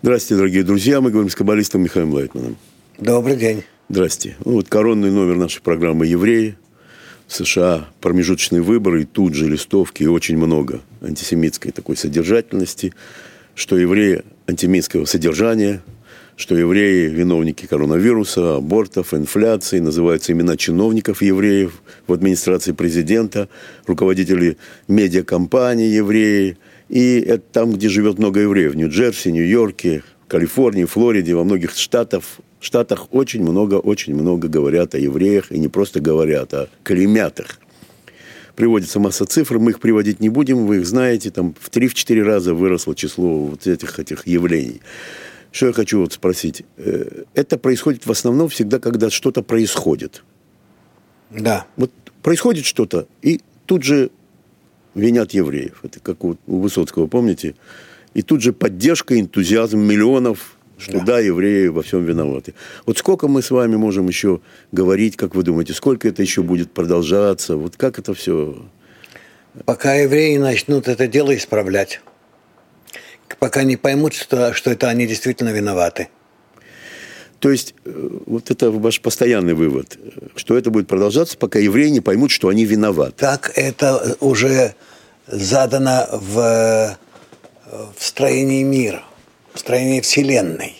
Здравствуйте, дорогие друзья. Мы говорим с каббалистом Михаилом Лайтманом. Добрый день. Здрасте. Ну, вот коронный номер нашей программы «Евреи». В США промежуточные выборы, и тут же листовки, и очень много антисемитской такой содержательности, что евреи антисемитского содержания, что евреи виновники коронавируса, абортов, инфляции, называются имена чиновников евреев в администрации президента, руководители медиакомпаний евреи – и это там, где живет много евреев. В Нью-Джерси, Нью-Йорке, Калифорнии, Флориде, во многих штатах, штатах очень много, очень много говорят о евреях. И не просто говорят, а клеймят их. Приводится масса цифр, мы их приводить не будем, вы их знаете, там в 3-4 раза выросло число вот этих, этих явлений. Что я хочу вот спросить? Э, это происходит в основном всегда, когда что-то происходит. Да. Вот происходит что-то, и тут же винят евреев. Это как у, у Высоцкого, помните? И тут же поддержка, энтузиазм миллионов, что да. да, евреи во всем виноваты. Вот сколько мы с вами можем еще говорить, как вы думаете, сколько это еще будет продолжаться? Вот как это все? Пока евреи начнут это дело исправлять. Пока не поймут, что, что это они действительно виноваты. То есть, э, вот это ваш постоянный вывод, что это будет продолжаться, пока евреи не поймут, что они виноваты. Так это уже задано в, в строении мира, в строении Вселенной.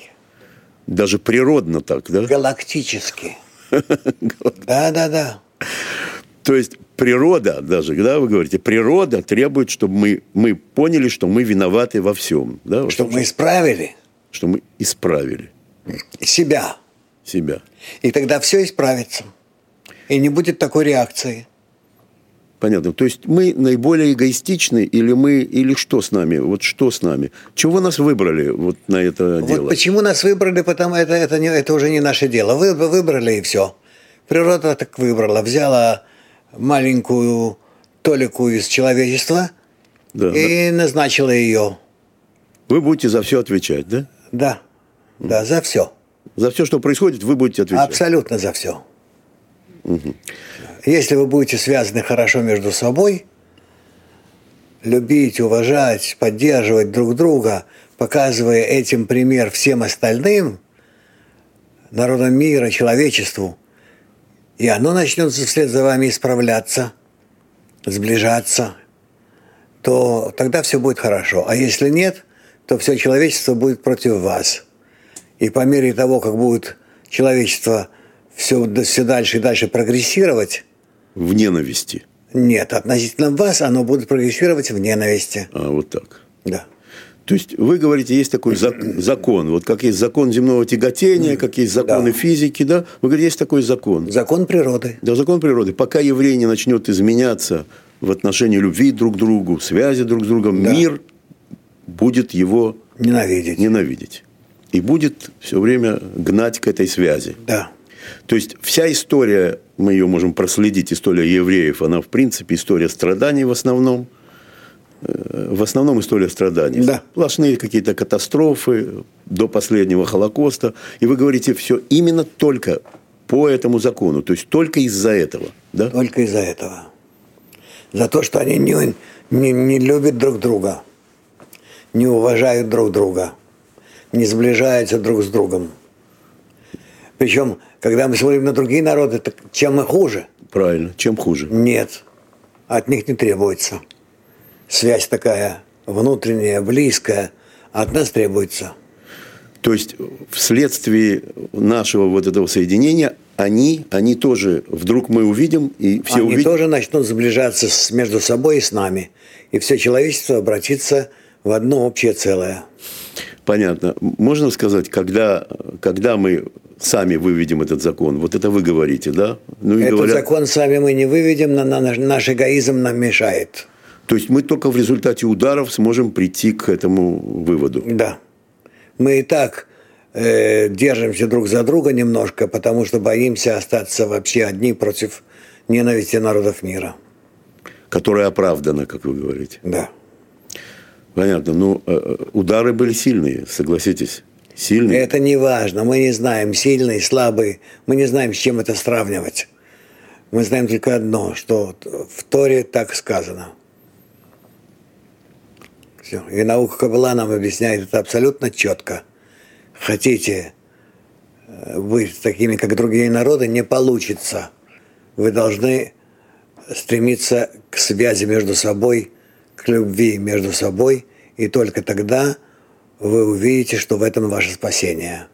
Даже природно так, да? Галактически. Да, да, да. То есть природа даже, да, вы говорите, природа требует, чтобы мы, мы поняли, что мы виноваты во всем. Да? Чтобы мы исправили. Что мы исправили. Себя. Себя. И тогда все исправится. И не будет такой реакции. Понятно. То есть мы наиболее эгоистичны или мы, или что с нами? Вот что с нами? Чего нас выбрали вот на это вот дело? почему нас выбрали, потому это, это, не, это уже не наше дело. Вы, выбрали и все. Природа так выбрала. Взяла маленькую толику из человечества да, и да. назначила ее. Вы будете за все отвечать, да? Да. Да, за все. За все, что происходит, вы будете отвечать? Абсолютно за все. Угу. Если вы будете связаны хорошо между собой, любить, уважать, поддерживать друг друга, показывая этим пример всем остальным, народам мира, человечеству, и оно начнет вслед за вами исправляться, сближаться, то тогда все будет хорошо. А если нет, то все человечество будет против вас – и по мере того, как будет человечество все, все дальше и дальше прогрессировать... В ненависти? Нет, относительно вас оно будет прогрессировать в ненависти. А, вот так. Да. То есть вы говорите, есть такой закон, вот как есть закон земного тяготения, как есть законы да. физики, да? Вы говорите, есть такой закон. Закон природы. Да, закон природы. Пока еврей не начнет изменяться в отношении любви друг к другу, связи друг с другом, да. мир будет его ненавидеть. ненавидеть и будет все время гнать к этой связи. Да. То есть вся история, мы ее можем проследить, история евреев, она в принципе история страданий в основном. Э, в основном история страданий. Да. Сплошные какие-то катастрофы до последнего Холокоста. И вы говорите все именно только по этому закону, то есть только из-за этого. Да? Только из-за этого. За то, что они не, не, не любят друг друга, не уважают друг друга – не сближаются друг с другом. Причем, когда мы смотрим на другие народы, так чем мы хуже? Правильно, чем хуже? Нет, от них не требуется. Связь такая внутренняя, близкая, от нас требуется. То есть вследствие нашего вот этого соединения они, они тоже, вдруг мы увидим, и все они увидят... тоже начнут сближаться с, между собой и с нами. И все человечество обратится в одно общее целое. Понятно. Можно сказать, когда, когда мы сами выведем этот закон? Вот это вы говорите, да? Ну, и этот говорят... закон сами мы не выведем, на, на, наш эгоизм нам мешает. То есть мы только в результате ударов сможем прийти к этому выводу? Да. Мы и так э, держимся друг за друга немножко, потому что боимся остаться вообще одни против ненависти народов мира. Которая оправдана, как вы говорите. Да. Понятно. Ну, э, э, удары были сильные, согласитесь. Сильные. Это не важно. Мы не знаем, сильный, слабый. Мы не знаем, с чем это сравнивать. Мы знаем только одно, что в Торе так сказано. Все. И наука Каббала нам объясняет это абсолютно четко – хотите э, быть такими, как другие народы, не получится. Вы должны стремиться к связи между собой, к любви между собой, и только тогда вы увидите, что в этом ваше спасение.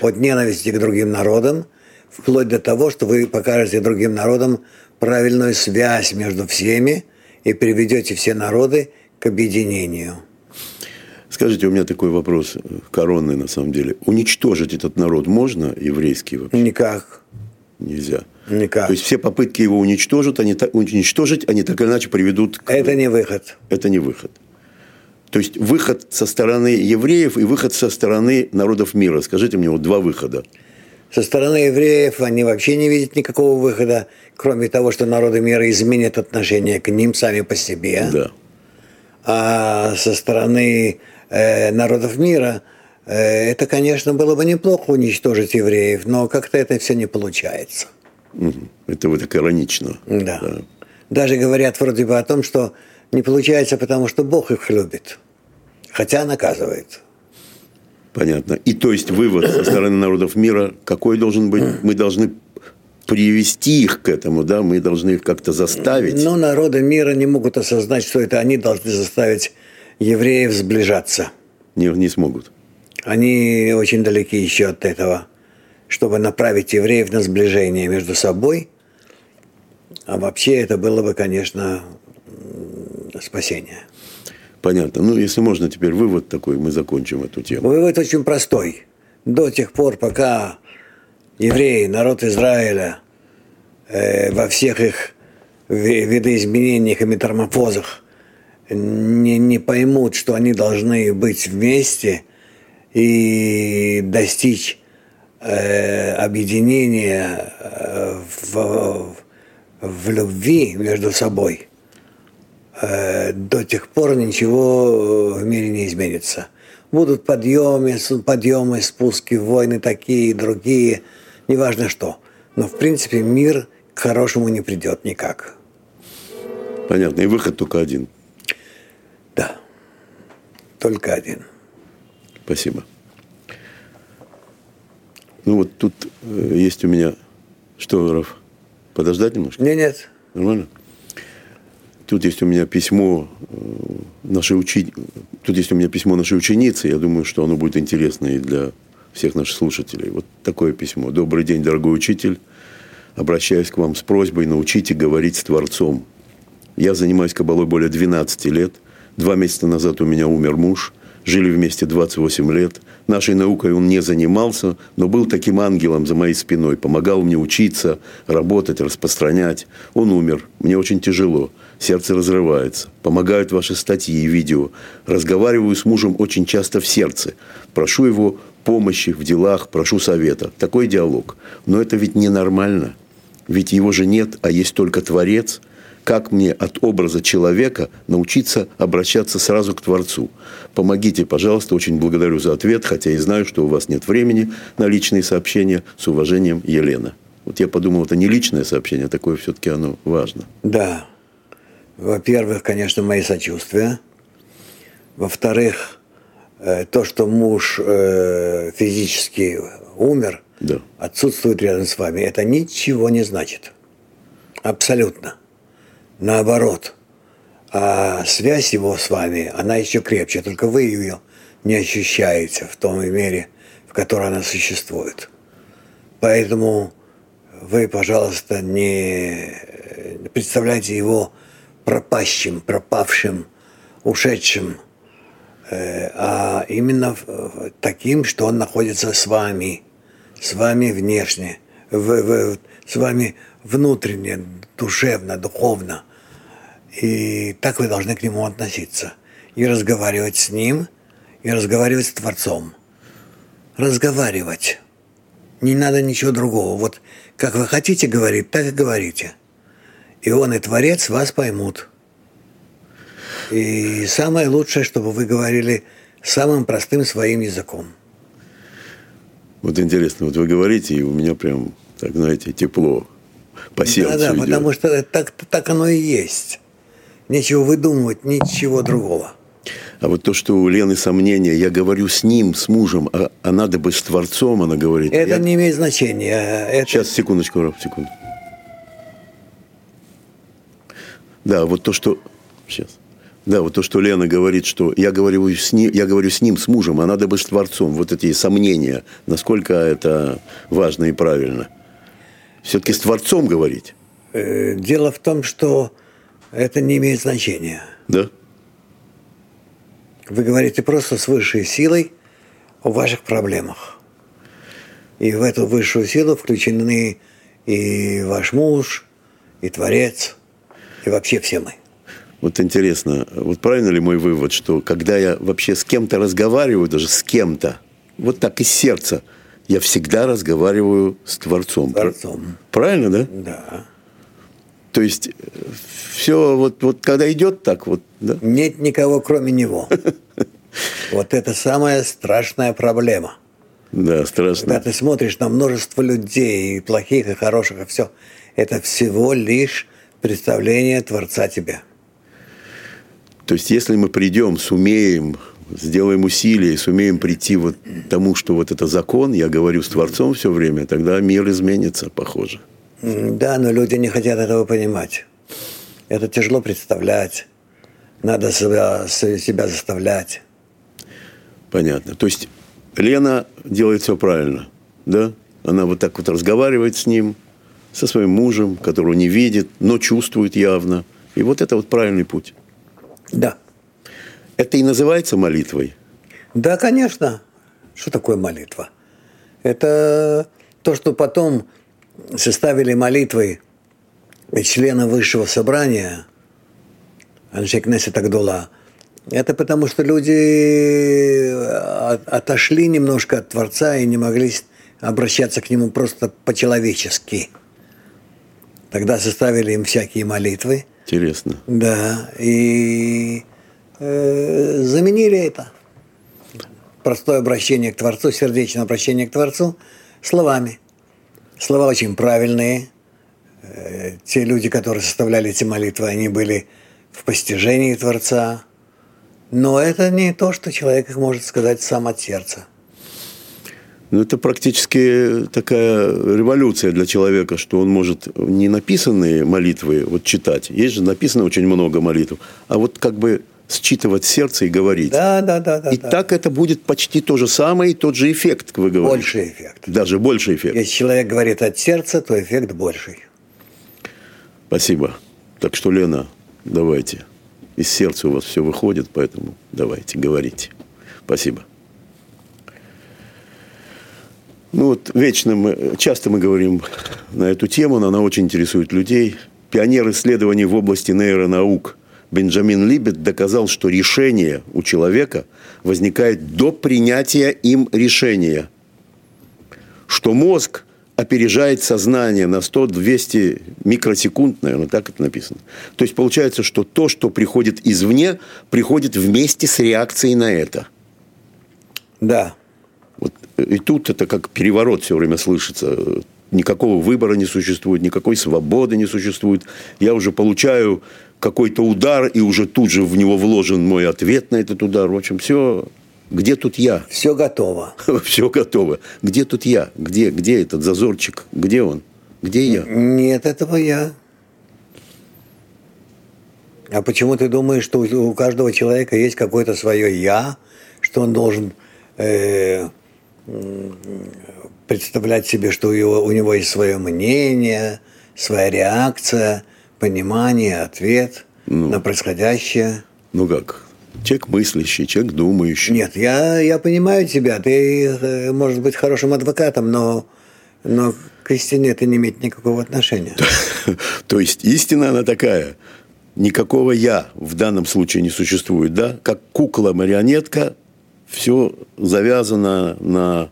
От ненависти к другим народам, вплоть до того, что вы покажете другим народам правильную связь между всеми и приведете все народы к объединению. Скажите, у меня такой вопрос коронный на самом деле. Уничтожить этот народ можно, еврейский вообще? Никак. Нельзя. Никак. То есть все попытки его уничтожить, они, уничтожить, они так или иначе приведут к... Это не выход. Это не выход. То есть выход со стороны евреев и выход со стороны народов мира. Скажите мне, вот два выхода. Со стороны евреев они вообще не видят никакого выхода, кроме того, что народы мира изменят отношение к ним сами по себе. Да. А со стороны э, народов мира э, это, конечно, было бы неплохо уничтожить евреев, но как-то это все не получается. Это вот так иронично. Да. да. Даже говорят вроде бы о том, что не получается, потому что Бог их любит, хотя наказывает. Понятно. И то есть вывод со стороны народов мира какой должен быть? Мы должны привести их к этому, да, мы должны их как-то заставить. Но народы мира не могут осознать, что это они должны заставить евреев сближаться. Не, не смогут. Они очень далеки еще от этого, чтобы направить евреев на сближение между собой. А вообще это было бы, конечно, спасение. Понятно. Ну, если можно, теперь вывод такой, мы закончим эту тему. Вывод очень простой. До тех пор, пока евреи, народ Израиля, э, во всех их видоизменениях и метаморфозах не, не поймут, что они должны быть вместе и достичь э, объединения э, в, в любви между собой, до тех пор ничего в мире не изменится. Будут подъемы, подъемы, спуски, войны такие и другие – неважно что. Но, в принципе, мир к хорошему не придет никак. Понятно. И выход только один. Да. Только один. Спасибо. Ну вот тут э, есть у меня... Что, Раф, подождать немножко? Нет, нет. Нормально? Тут есть у меня письмо э, нашей учи... Тут есть у меня письмо нашей ученицы. Я думаю, что оно будет интересно и для всех наших слушателей. Вот такое письмо. Добрый день, дорогой учитель. Обращаюсь к вам с просьбой, научите говорить с Творцом. Я занимаюсь кабалой более 12 лет. Два месяца назад у меня умер муж. Жили вместе 28 лет. Нашей наукой он не занимался, но был таким ангелом за моей спиной. Помогал мне учиться, работать, распространять. Он умер. Мне очень тяжело. Сердце разрывается. Помогают ваши статьи и видео. Разговариваю с мужем очень часто в сердце. Прошу его помощи в делах, прошу совета. Такой диалог. Но это ведь ненормально. Ведь его же нет, а есть только Творец. Как мне от образа человека научиться обращаться сразу к Творцу? Помогите, пожалуйста, очень благодарю за ответ, хотя и знаю, что у вас нет времени на личные сообщения. С уважением, Елена. Вот я подумал, это не личное сообщение, а такое все-таки оно важно. Да. Во-первых, конечно, мои сочувствия. Во-вторых, Э, то, что муж э, физически умер, да. отсутствует рядом с вами, это ничего не значит. Абсолютно. Наоборот. А связь его с вами, она еще крепче, только вы ее не ощущаете в том мере, в которой она существует. Поэтому вы, пожалуйста, не представляйте его пропащим, пропавшим, ушедшим – Э, а именно таким, что он находится с вами, с вами внешне, с вами внутренне, душевно, духовно. И так вы должны к нему относиться. И разговаривать с ним, и разговаривать с Творцом. Разговаривать. Не надо ничего другого. Вот как вы хотите говорить, так и говорите. И он и Творец вас поймут. И самое лучшее, чтобы вы говорили самым простым своим языком. Вот интересно, вот вы говорите, и у меня прям, так знаете, тепло по сердцу Да, да, идет. потому что так, так оно и есть. Нечего выдумывать, ничего другого. А вот то, что у Лены сомнения, я говорю с ним, с мужем, а, а надо бы с Творцом, она говорит. Это я... не имеет значения. Это... Сейчас, секундочку, Роб, секунду. Да, вот то, что... Сейчас. Да, вот то, что Лена говорит, что я говорю с ним, я говорю с ним, с мужем, а надо бы с Творцом. Вот эти сомнения, насколько это важно и правильно. Все-таки с Творцом говорить. Э, дело в том, что это не имеет значения. Да? Вы говорите просто с высшей силой о ваших проблемах. И в эту высшую силу включены и ваш муж, и Творец, и вообще все мы. Вот интересно, вот правильно ли мой вывод, что когда я вообще с кем-то разговариваю, даже с кем-то, вот так из сердца, я всегда разговариваю с Творцом. С Творцом. Правильно, да? Да. То есть все вот, вот когда идет так вот, да? Нет никого, кроме него. Вот это самая страшная проблема. Да, страшно. Когда ты смотришь на множество людей, и плохих, и хороших, и все, это всего лишь представление Творца тебе. То есть, если мы придем, сумеем, сделаем усилия, сумеем прийти вот к тому, что вот это закон, я говорю с Творцом все время, тогда мир изменится, похоже. Да, но люди не хотят этого понимать. Это тяжело представлять. Надо себя, себя заставлять. Понятно. То есть Лена делает все правильно, да? Она вот так вот разговаривает с ним, со своим мужем, которого не видит, но чувствует явно. И вот это вот правильный путь. Да. Это и называется молитвой? Да, конечно. Что такое молитва? Это то, что потом составили молитвы члены высшего собрания, Аншек Несет Агдула, это потому, что люди отошли немножко от Творца и не могли обращаться к Нему просто по-человечески. Тогда составили им всякие молитвы – Интересно. Да, и э, заменили это. Простое обращение к Творцу, сердечное обращение к Творцу словами. Слова очень правильные. Э, те люди, которые составляли эти молитвы, они были в постижении Творца. Но это не то, что человек может сказать сам от сердца. Ну, это практически такая революция для человека, что он может не написанные молитвы вот читать. Есть же написано очень много молитв. А вот как бы считывать сердце и говорить. Да, да, да. да и да. так это будет почти то же самое и тот же эффект, как вы говорите. Больший эффект. Даже больший эффект. Если человек говорит от сердца, то эффект больший. Спасибо. Так что, Лена, давайте. Из сердца у вас все выходит, поэтому давайте, говорите. Спасибо. Ну вот вечно мы, часто мы говорим на эту тему, но она очень интересует людей. Пионер исследований в области нейронаук Бенджамин Либет доказал, что решение у человека возникает до принятия им решения. Что мозг опережает сознание на 100-200 микросекунд, наверное, так это написано. То есть получается, что то, что приходит извне, приходит вместе с реакцией на это. Да. Вот, и тут это как переворот все время слышится. Никакого выбора не существует, никакой свободы не существует. Я уже получаю какой-то удар, и уже тут же в него вложен мой ответ на этот удар. В общем, все где тут я? Все готово. Все готово. Где тут я? Где, где этот зазорчик? Где он? Где я? Нет этого я. А почему ты думаешь, что у каждого человека есть какое-то свое я, что он должен э, представлять себе, что у него, у него есть свое мнение, своя реакция, понимание, ответ ну, на происходящее. Ну как? Человек мыслящий, человек думающий. Нет, я, я понимаю тебя. Ты, э, может быть, хорошим адвокатом, но, но к истине это не имеет никакого отношения. То есть истина она такая. Никакого «я» в данном случае не существует, да? Как кукла-марионетка, все завязано на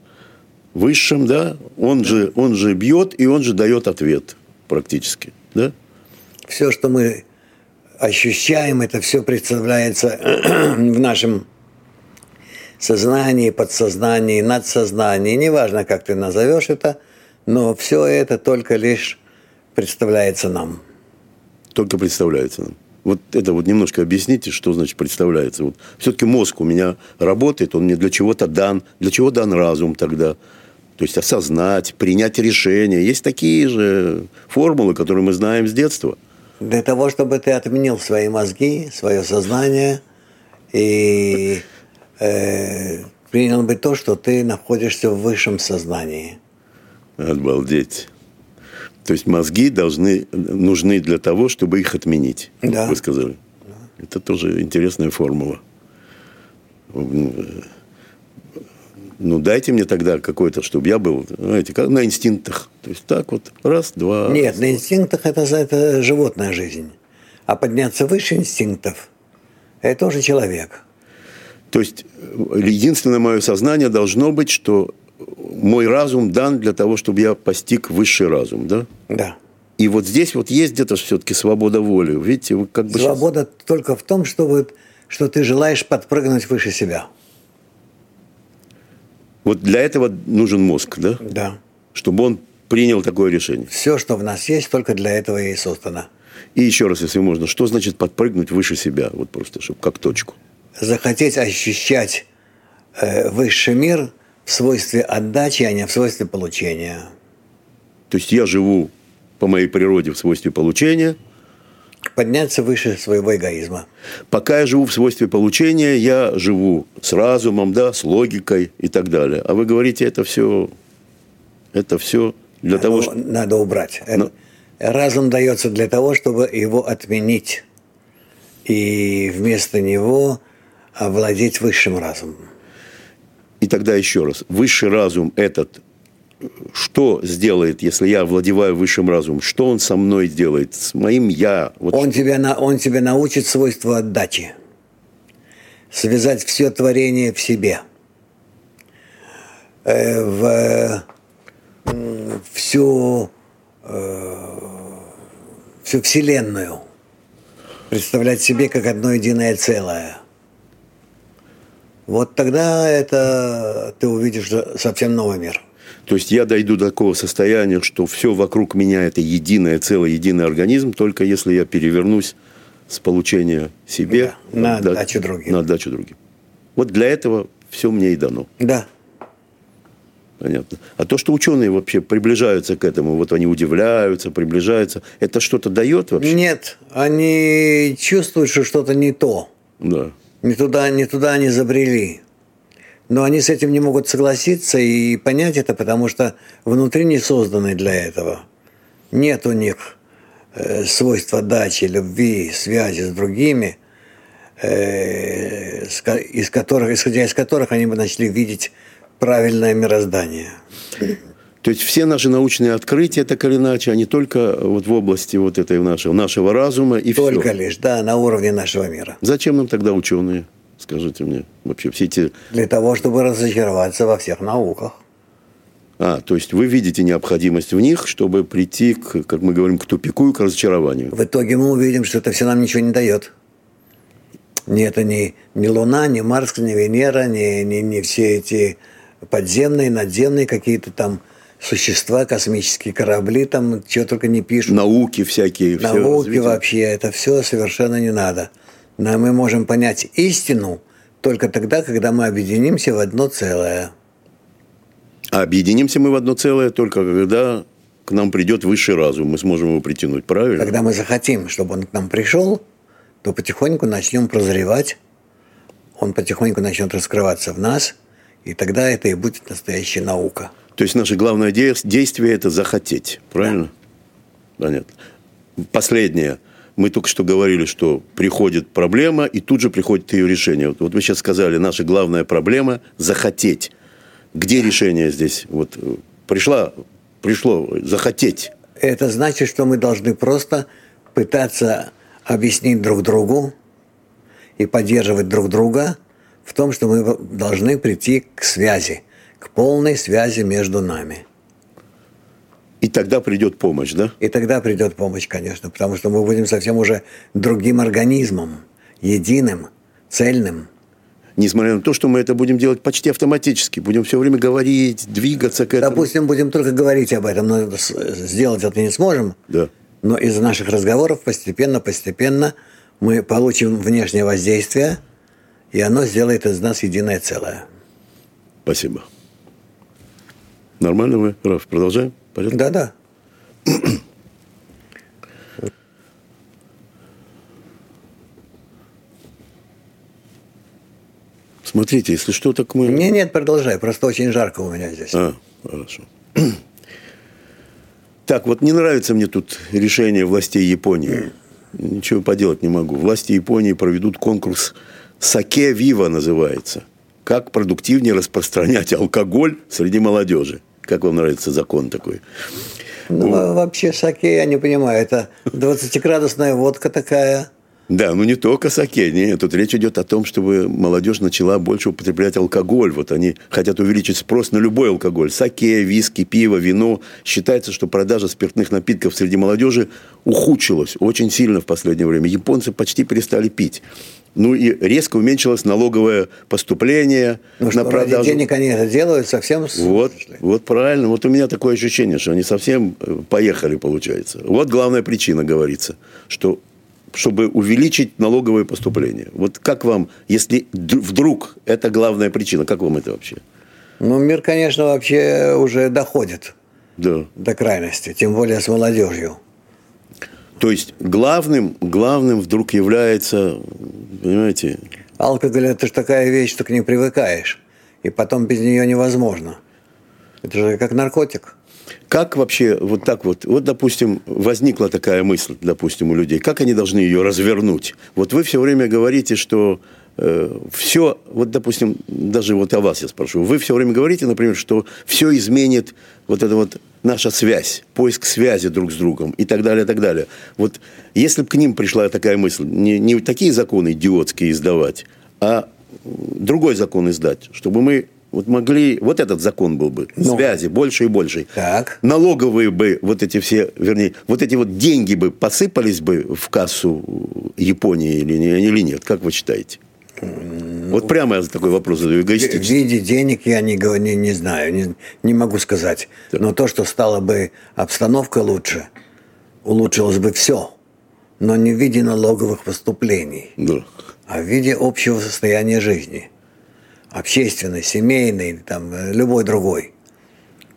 высшем, да? Он же, он же бьет, и он же дает ответ практически, да? Все, что мы ощущаем, это все представляется в нашем сознании, подсознании, надсознании. Неважно, как ты назовешь это, но все это только лишь представляется нам. Только представляется нам. Вот это вот немножко объясните, что значит представляется. Вот все-таки мозг у меня работает, он мне для чего-то дан. Для чего дан разум тогда? То есть осознать, принять решение. Есть такие же формулы, которые мы знаем с детства. Для того, чтобы ты отменил свои мозги, свое сознание и э, принял бы то, что ты находишься в высшем сознании. Обалдеть. То есть мозги должны, нужны для того, чтобы их отменить, да. вы сказали. Да. Это тоже интересная формула. Ну, дайте мне тогда какой-то, чтобы я был, знаете, как на инстинктах. То есть так вот, раз, два. Нет, раз. на инстинктах это, это животная жизнь. А подняться выше инстинктов – это тоже человек. То есть единственное мое сознание должно быть, что мой разум дан для того, чтобы я постиг высший разум, да? Да. И вот здесь вот есть где-то все-таки свобода воли. Видите, вы как бы... Свобода сейчас... только в том, чтобы, что ты желаешь подпрыгнуть выше себя. Вот для этого нужен мозг, да? Да. Чтобы он принял такое решение. Все, что в нас есть, только для этого и создано. И еще раз, если можно, что значит подпрыгнуть выше себя? Вот просто, чтобы как точку. Захотеть ощущать э, высший мир – в свойстве отдачи, а не в свойстве получения. То есть я живу по моей природе в свойстве получения. Подняться выше своего эгоизма. Пока я живу в свойстве получения, я живу с разумом, да, с логикой и так далее. А вы говорите, это все, это все для надо, того, что... Надо убрать. Но... Разум дается для того, чтобы его отменить. И вместо него овладеть высшим разумом. И тогда еще раз, высший разум этот, что сделает, если я владеваю высшим разумом? Что он со мной сделает? С моим я? Вот он, тебя, он тебя научит свойству отдачи. Связать все творение в себе. Э, в э, всю, э, всю Вселенную. Представлять себе как одно единое целое – вот тогда это ты увидишь совсем новый мир. То есть я дойду до такого состояния, что все вокруг меня это единое целое, единый организм, только если я перевернусь с получения себе да, на да, отдачу другим. На отдачу другим. Вот для этого все мне и дано. Да. Понятно. А то, что ученые вообще приближаются к этому, вот они удивляются, приближаются, это что-то дает вообще? Нет, они чувствуют, что что-то не то. Да не туда, не туда они забрели. Но они с этим не могут согласиться и понять это, потому что внутри не созданы для этого. Нет у них э, свойства дачи, любви, связи с другими, э, из которых, исходя из которых они бы начали видеть правильное мироздание. То есть все наши научные открытия, так или иначе, они только вот в области вот этой нашего, нашего разума и только все. Только лишь, да, на уровне нашего мира. Зачем нам тогда ученые? Скажите мне, вообще все эти... Для того, чтобы разочароваться во всех науках. А, то есть вы видите необходимость в них, чтобы прийти, к, как мы говорим, к тупику и к разочарованию. В итоге мы увидим, что это все нам ничего не дает. Ни это ни, ни Луна, ни Марс, ни Венера, ни, ни, ни все эти подземные, надземные какие-то там существа, космические корабли, там чего только не пишут. Науки всякие. Науки вообще, это все совершенно не надо. Но мы можем понять истину только тогда, когда мы объединимся в одно целое. А объединимся мы в одно целое только когда к нам придет высший разум, мы сможем его притянуть, правильно? Когда мы захотим, чтобы он к нам пришел, то потихоньку начнем прозревать, он потихоньку начнет раскрываться в нас, и тогда это и будет настоящая наука. То есть наше главное действие – это захотеть, правильно? Да. Понятно. Последнее. Мы только что говорили, что приходит проблема, и тут же приходит ее решение. Вот, вот вы сейчас сказали, наша главная проблема – захотеть. Где решение здесь? Вот э, пришла, пришло захотеть. Это значит, что мы должны просто пытаться объяснить друг другу и поддерживать друг друга в том, что мы должны прийти к связи – к полной связи между нами. И тогда придет помощь, да? И тогда придет помощь, конечно, потому что мы будем совсем уже другим организмом, единым, цельным. Несмотря на то, что мы это будем делать почти автоматически, будем все время говорить, двигаться к этому. Допустим, будем только говорить об этом, но сделать это не сможем. Да. Но из наших разговоров постепенно, постепенно мы получим внешнее воздействие, и оно сделает из нас единое целое. Спасибо. Нормально вы, Раф? Продолжаем? Порядок? Да, да. Смотрите, если что, так мы... Не, нет, продолжай, просто очень жарко у меня здесь. А, хорошо. Так, вот не нравится мне тут решение властей Японии. Ничего поделать не могу. Власти Японии проведут конкурс «Саке Вива» называется. Как продуктивнее распространять алкоголь среди молодежи. Как вам нравится закон такой? Ну, вообще саке, я не понимаю, это 20-градусная водка такая – да, ну не только саке, нет. Тут речь идет о том, чтобы молодежь начала больше употреблять алкоголь. Вот они хотят увеличить спрос на любой алкоголь. Саке, виски, пиво, вино. Считается, что продажа спиртных напитков среди молодежи ухудшилась очень сильно в последнее время. Японцы почти перестали пить. Ну и резко уменьшилось налоговое поступление ну, на что, продажу. Ради денег они это делают совсем. Вот, вот правильно. Вот у меня такое ощущение, что они совсем э, поехали, получается. Вот главная причина, говорится, что чтобы увеличить налоговые поступления. Вот как вам, если вдруг это главная причина, как вам это вообще? Ну, мир, конечно, вообще уже доходит да. до крайности, тем более с молодежью. То есть главным, главным вдруг является, понимаете... Алкоголь – это же такая вещь, что к ней привыкаешь, и потом без нее невозможно. Это же как наркотик. Как вообще вот так вот, вот, допустим, возникла такая мысль, допустим, у людей, как они должны ее развернуть? Вот вы все время говорите, что все, вот, допустим, даже вот о вас я спрошу, вы все время говорите, например, что все изменит вот эта вот наша связь, поиск связи друг с другом и так далее, и так далее. Вот если бы к ним пришла такая мысль, не, не такие законы идиотские издавать, а другой закон издать, чтобы мы вот могли, вот этот закон был бы, ну, связи больше и больше. Так. Налоговые бы вот эти все, вернее, вот эти вот деньги бы посыпались бы в кассу Японии или, или нет, как вы считаете? Вот прямо я такой вопрос задаю, эгоистически. В виде денег я не, не, не знаю, не, не могу сказать. Так. Но то, что стало бы обстановка лучше, улучшилось бы все. Но не в виде налоговых поступлений, да. а в виде общего состояния жизни – общественный, семейный, там, любой другой,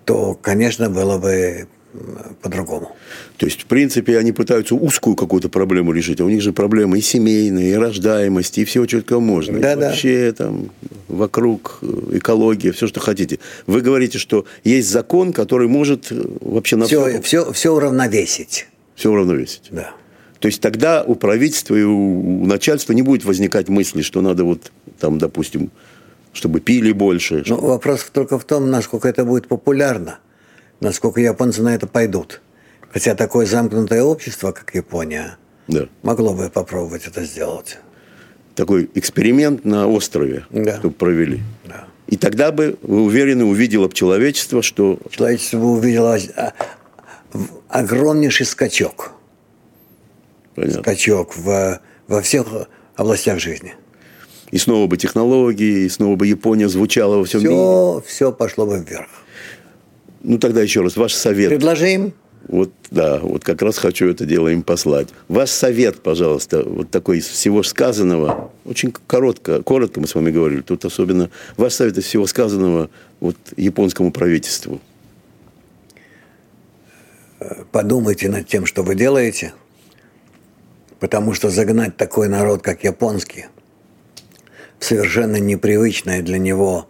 то, конечно, было бы по-другому. То есть, в принципе, они пытаются узкую какую-то проблему решить, а у них же проблемы и семейные, и рождаемости, и всего, что только можно. Да, и вообще там вокруг экология, все, что хотите. Вы говорите, что есть закон, который может э, вообще на все, все, все, все уравновесить. Все уравновесить. Да. То есть тогда у правительства и у начальства не будет возникать мысли, что надо вот там, допустим, чтобы пили больше. Ну, вопрос только в том, насколько это будет популярно, насколько японцы на это пойдут. Хотя такое замкнутое общество, как Япония, да. могло бы попробовать это сделать. Такой эксперимент на острове, да. чтобы провели. Да. И тогда бы, вы уверены, увидело бы человечество, что... Человечество бы увидело огромнейший скачок. Понятно. Скачок в, во всех областях жизни и снова бы технологии, и снова бы Япония звучала во всем все, мире. Все пошло бы вверх. Ну, тогда еще раз, ваш совет. Предложим. Вот, да, вот как раз хочу это дело им послать. Ваш совет, пожалуйста, вот такой из всего сказанного, очень коротко, коротко мы с вами говорили, тут особенно ваш совет из всего сказанного вот японскому правительству. Подумайте над тем, что вы делаете, потому что загнать такой народ, как японский, совершенно непривычное для него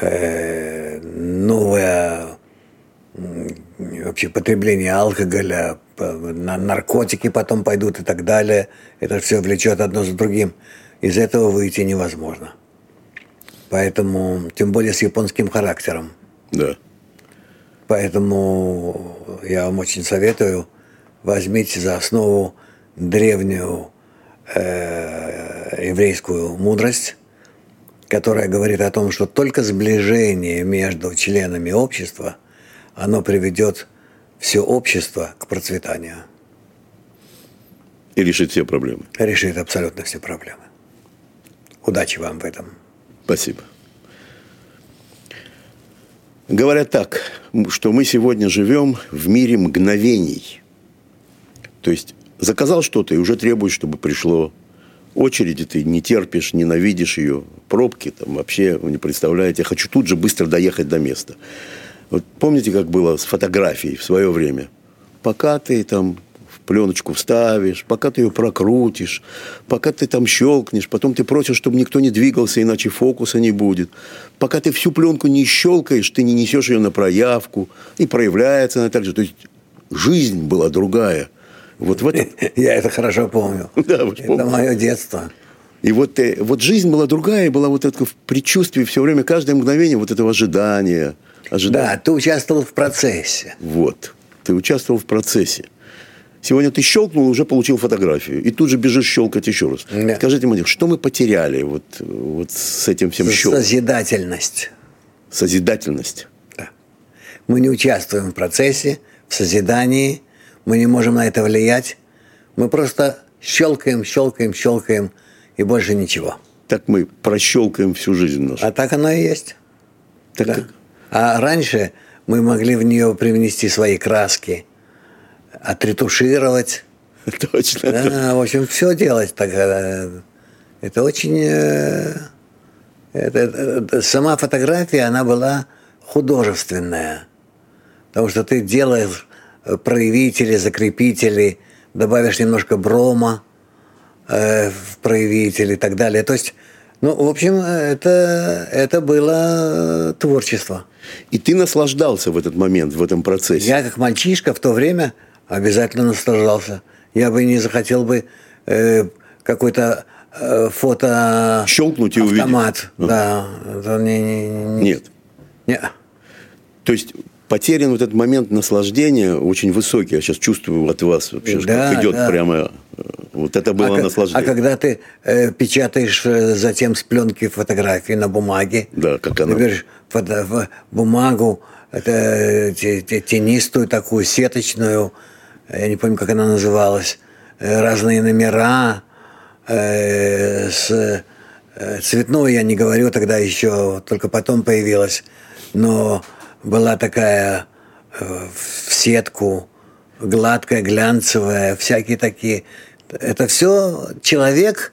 э, новое вообще потребление алкоголя, на наркотики потом пойдут и так далее. Это все влечет одно за другим. Из этого выйти невозможно. Поэтому, тем более с японским характером. Да. Поэтому я вам очень советую, возьмите за основу древнюю э, еврейскую мудрость, которая говорит о том, что только сближение между членами общества, оно приведет все общество к процветанию. И решит все проблемы. Решит абсолютно все проблемы. Удачи вам в этом. Спасибо. Говорят так, что мы сегодня живем в мире мгновений. То есть заказал что-то и уже требуешь, чтобы пришло. Очереди ты не терпишь, ненавидишь ее. Пробки там вообще вы не представляете. Я хочу тут же быстро доехать до места. Вот помните, как было с фотографией в свое время? Пока ты там в пленочку вставишь, пока ты ее прокрутишь, пока ты там щелкнешь, потом ты просишь, чтобы никто не двигался, иначе фокуса не будет. Пока ты всю пленку не щелкаешь, ты не несешь ее на проявку, и проявляется она так же. То есть жизнь была другая – вот в этом... Я это хорошо помню. Да, вы Это мое детство. И вот, э, вот жизнь была другая, была вот это в предчувствии все время, каждое мгновение вот этого ожидания. Ожидания. Да, ты участвовал в процессе. Вот, ты участвовал в процессе. Сегодня ты щелкнул, уже получил фотографию. И тут же бежишь щелкать еще раз. Да. Скажите, мне, что мы потеряли вот, вот с этим всем щелком? Созидательность. Созидательность. Да. Мы не участвуем в процессе, в созидании – мы не можем на это влиять. Мы просто щелкаем, щелкаем, щелкаем, и больше ничего. Так мы прощелкаем всю жизнь нашу. А так оно и есть. Так да. А раньше мы могли в нее привнести свои краски, отретушировать. Точно. Да, в общем, все делать. Так, э, это очень... Э, это, это, сама фотография, она была художественная. Потому что ты делаешь проявители, закрепители, добавишь немножко брома э, в проявитель и так далее. То есть, ну, в общем, это, это было творчество. И ты наслаждался в этот момент, в этом процессе? Я как мальчишка в то время обязательно наслаждался. Я бы не захотел бы э, какой-то э, фото... Щелкнуть и автомат. увидеть? Да. Это не, не, не... Нет. Нет. То есть потерян вот этот момент наслаждения очень высокий. Я сейчас чувствую от вас вообще, да, как идет да. прямо... Э, вот это было а наслаждение. А когда ты э, печатаешь э, затем с пленки фотографии на бумаге, да, как она... ты берешь фото, бумагу, это, тенистую такую, сеточную, я не помню, как она называлась, э, разные номера, э, с, э, цветной я не говорю, тогда еще только потом появилась, но была такая э, в сетку, гладкая, глянцевая, всякие такие. Это все человек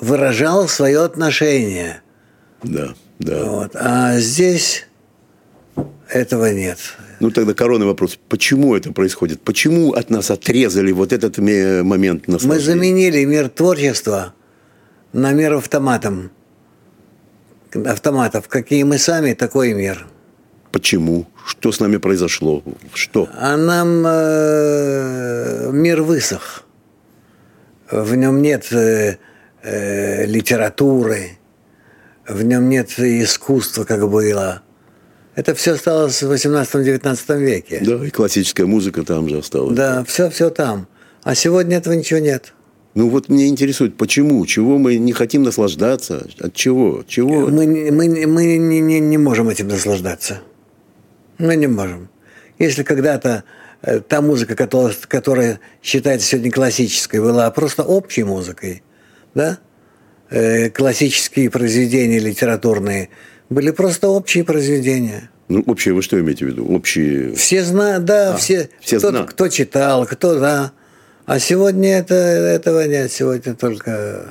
выражал свое отношение. Да, да. Вот. А здесь этого нет. Ну тогда коронный вопрос. Почему это происходит? Почему от нас отрезали вот этот момент наслаждения? Мы заменили мир творчества на мир автоматом. Автоматов. Какие мы сами, такой мир. Почему? Что с нами произошло? Что? А нам э, мир высох. В нем нет э, э, литературы, в нем нет искусства, как было. Это все осталось в 18-19 веке. Да, и классическая музыка там же осталась. Да, все-все там. А сегодня этого ничего нет. Ну вот меня интересует, почему? Чего мы не хотим наслаждаться? От чего? Чего? Мы, мы, мы не, не, не можем этим наслаждаться. Мы не можем. Если когда-то э, та музыка, которая, которая считается сегодня классической, была просто общей музыкой, да, э, классические произведения литературные были просто общие произведения. Ну, общие вы что имеете в виду? Общие... Все знают, да, а, все, все кто, зна... кто читал, кто, да. А сегодня это, этого нет, сегодня только...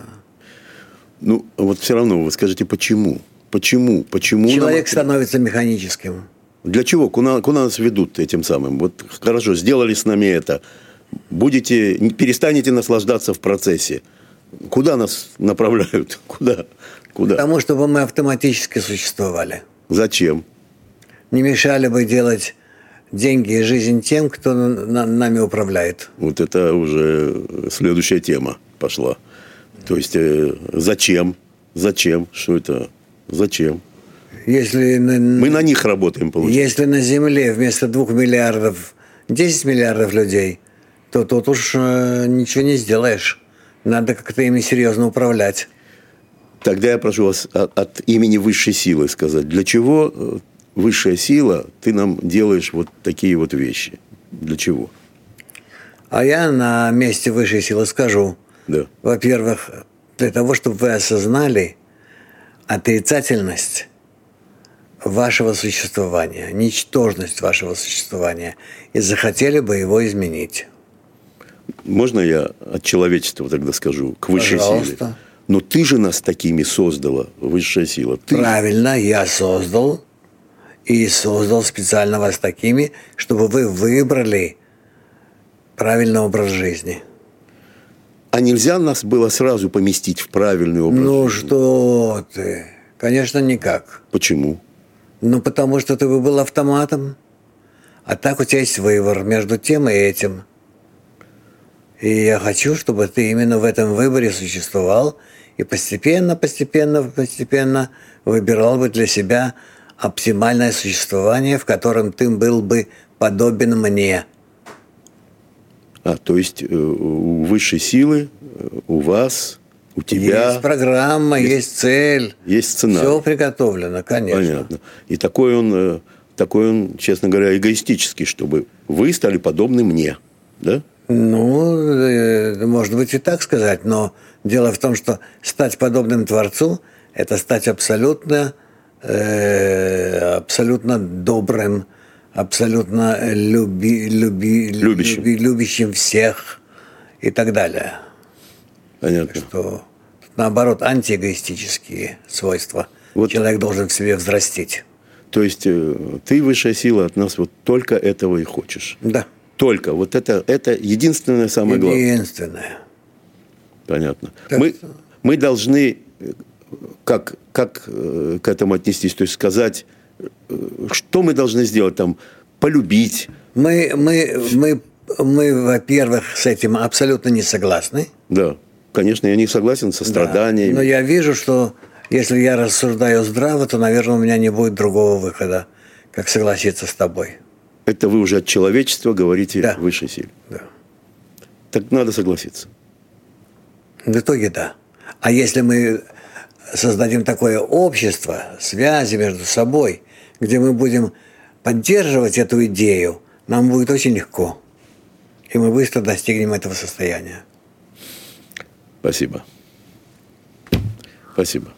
Ну, вот все равно вы скажите, почему? Почему? Почему Человек нам... становится механическим. Для чего? Куда, куда нас ведут этим самым? Вот хорошо, сделали с нами это. Будете, перестанете наслаждаться в процессе. Куда нас направляют? Куда? Куда? Потому чтобы мы автоматически существовали. Зачем? Не мешали бы делать деньги и жизнь тем, кто нами управляет. Вот это уже следующая тема пошла. То есть э, зачем? Зачем? Что это? Зачем? Если Мы на них работаем, получается. Если на Земле вместо двух миллиардов 10 миллиардов людей, то тут уж э, ничего не сделаешь. Надо как-то ими серьезно управлять. Тогда я прошу вас от, от имени высшей силы сказать, для чего э, высшая сила, ты нам делаешь вот такие вот вещи? Для чего? А я на месте высшей силы скажу. Да. Во-первых, для того, чтобы вы осознали отрицательность вашего существования, ничтожность вашего существования, и захотели бы его изменить. можно я от человечества тогда скажу, к высшей Пожалуйста. силе? Но ты же нас такими создала, высшая сила. Ты. Правильно, я создал и создал специально вас такими, чтобы вы выбрали правильный образ жизни. А нельзя нас было сразу поместить в правильный образ Ну жизни? что ты? Конечно, никак. Почему? Ну, потому что ты бы был автоматом. А так у тебя есть выбор между тем и этим. И я хочу, чтобы ты именно в этом выборе существовал и постепенно, постепенно, постепенно выбирал бы для себя оптимальное существование, в котором ты был бы подобен мне. А, то есть э, у высшей силы, э, у вас, у тебя Есть программа, есть, цель. есть сценарий. Все приготовлено, конечно. Понятно. И такой он, э, такой он, честно говоря, эгоистический, чтобы вы стали подобны мне, да? Ну, э, может быть и так сказать, но дело в том, что стать подобным Творцу – это стать абсолютно, э, абсолютно добрым, абсолютно люби, люби, Любящим. люби- любящим всех и так далее. Понятно. Что наоборот антиэгоистические свойства Вот. человек должен в себе взрастить. То есть э, ты, высшая сила, от нас вот только этого и хочешь. Да. Только. Вот это, это единственное самое главное. Единственное. Понятно. Так Мы, мы должны э, как, как э, к этому отнестись, то есть сказать, что мы должны сделать там, полюбить. Мы, мы, мы, мы, во-первых, с этим абсолютно не согласны. Да, конечно, я не согласен со Да. страданиями. Но я вижу, что если я рассуждаю здраво, то, наверное, у меня не будет другого выхода, как согласиться с тобой. Это вы уже от человечества говорите Да. высшей силе. Да. Так надо согласиться. В итоге да. А если мы создадим такое общество, связи между собой, где мы будем поддерживать эту идею, нам будет очень легко. И мы быстро достигнем этого состояния. Спасибо. Спасибо.